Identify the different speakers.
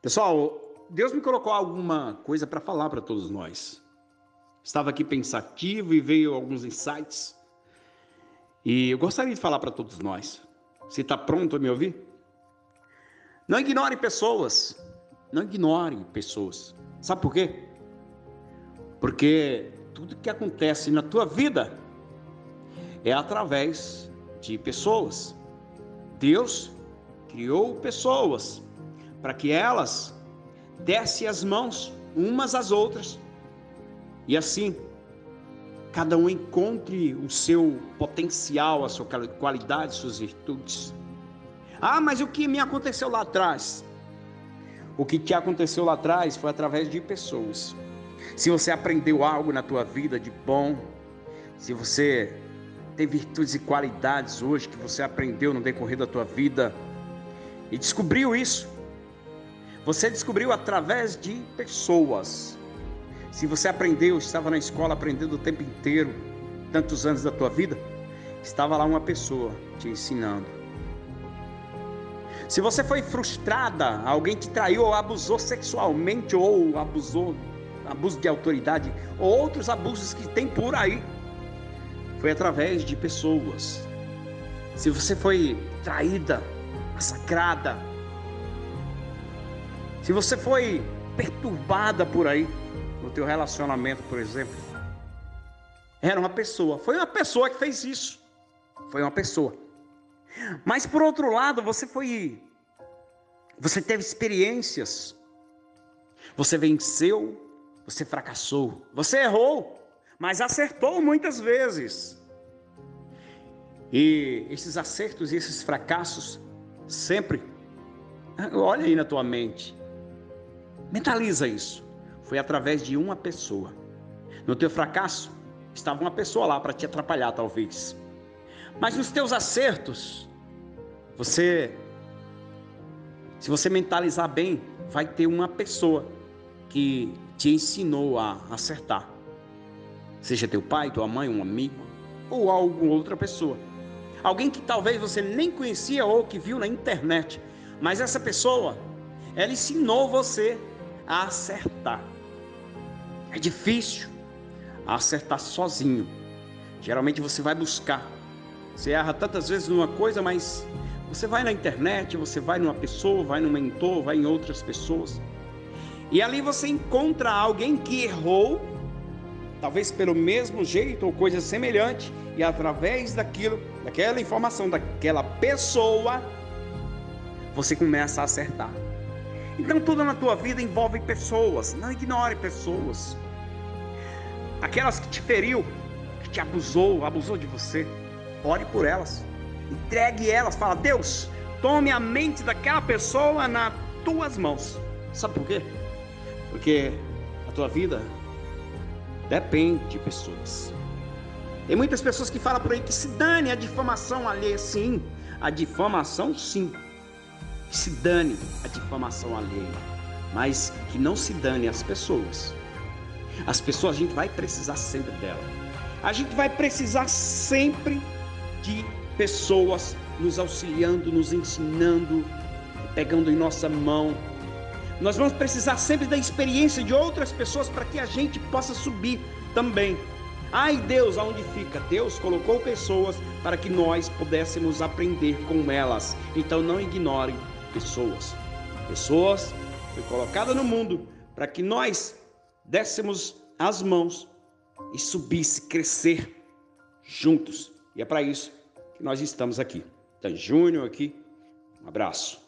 Speaker 1: Pessoal, Deus me colocou alguma coisa para falar para todos nós. Estava aqui pensativo e veio alguns insights. E eu gostaria de falar para todos nós. Você está pronto a me ouvir? Não ignore pessoas. Não ignore pessoas. Sabe por quê? Porque tudo que acontece na tua vida é através de pessoas. Deus criou pessoas para que elas dessem as mãos umas às outras e assim cada um encontre o seu potencial, a sua qualidade, suas virtudes. Ah, mas o que me aconteceu lá atrás? O que te aconteceu lá atrás foi através de pessoas. Se você aprendeu algo na tua vida de bom, se você tem virtudes e qualidades hoje que você aprendeu no decorrer da tua vida e descobriu isso, você descobriu através de pessoas. Se você aprendeu, estava na escola aprendendo o tempo inteiro, tantos anos da tua vida, estava lá uma pessoa te ensinando. Se você foi frustrada, alguém te traiu ou abusou sexualmente ou abusou, abuso de autoridade ou outros abusos que tem por aí, foi através de pessoas. Se você foi traída, massacrada, se você foi perturbada por aí, no teu relacionamento, por exemplo, era uma pessoa, foi uma pessoa que fez isso. Foi uma pessoa. Mas por outro lado, você foi você teve experiências. Você venceu, você fracassou, você errou, mas acertou muitas vezes. E esses acertos e esses fracassos sempre olha aí na tua mente. Mentaliza isso. Foi através de uma pessoa. No teu fracasso, estava uma pessoa lá para te atrapalhar, talvez. Mas nos teus acertos, você, se você mentalizar bem, vai ter uma pessoa que te ensinou a acertar. Seja teu pai, tua mãe, um amigo ou alguma outra pessoa. Alguém que talvez você nem conhecia ou que viu na internet, mas essa pessoa, ela ensinou você a acertar. É difícil acertar sozinho. Geralmente você vai buscar. Você erra tantas vezes numa coisa, mas você vai na internet, você vai numa pessoa, vai no mentor, vai em outras pessoas. E ali você encontra alguém que errou, talvez pelo mesmo jeito ou coisa semelhante, e através daquilo, daquela informação daquela pessoa, você começa a acertar. Então tudo na tua vida envolve pessoas. Não ignore pessoas. Aquelas que te feriu, que te abusou, abusou de você. Ore por elas. Entregue elas. Fala, Deus, tome a mente daquela pessoa nas tuas mãos. Sabe por quê? Porque a tua vida depende de pessoas. Tem muitas pessoas que falam por aí que se dane a difamação alheia. Sim, a difamação sim que se dane a difamação alheia, mas que não se dane as pessoas. As pessoas a gente vai precisar sempre dela. A gente vai precisar sempre de pessoas nos auxiliando, nos ensinando, pegando em nossa mão. Nós vamos precisar sempre da experiência de outras pessoas para que a gente possa subir também. Ai Deus, aonde fica? Deus colocou pessoas para que nós pudéssemos aprender com elas. Então não ignore pessoas. Pessoas foi colocada no mundo para que nós dessemos as mãos e subisse, crescer juntos. E é para isso que nós estamos aqui. Então, Júnior aqui, um abraço.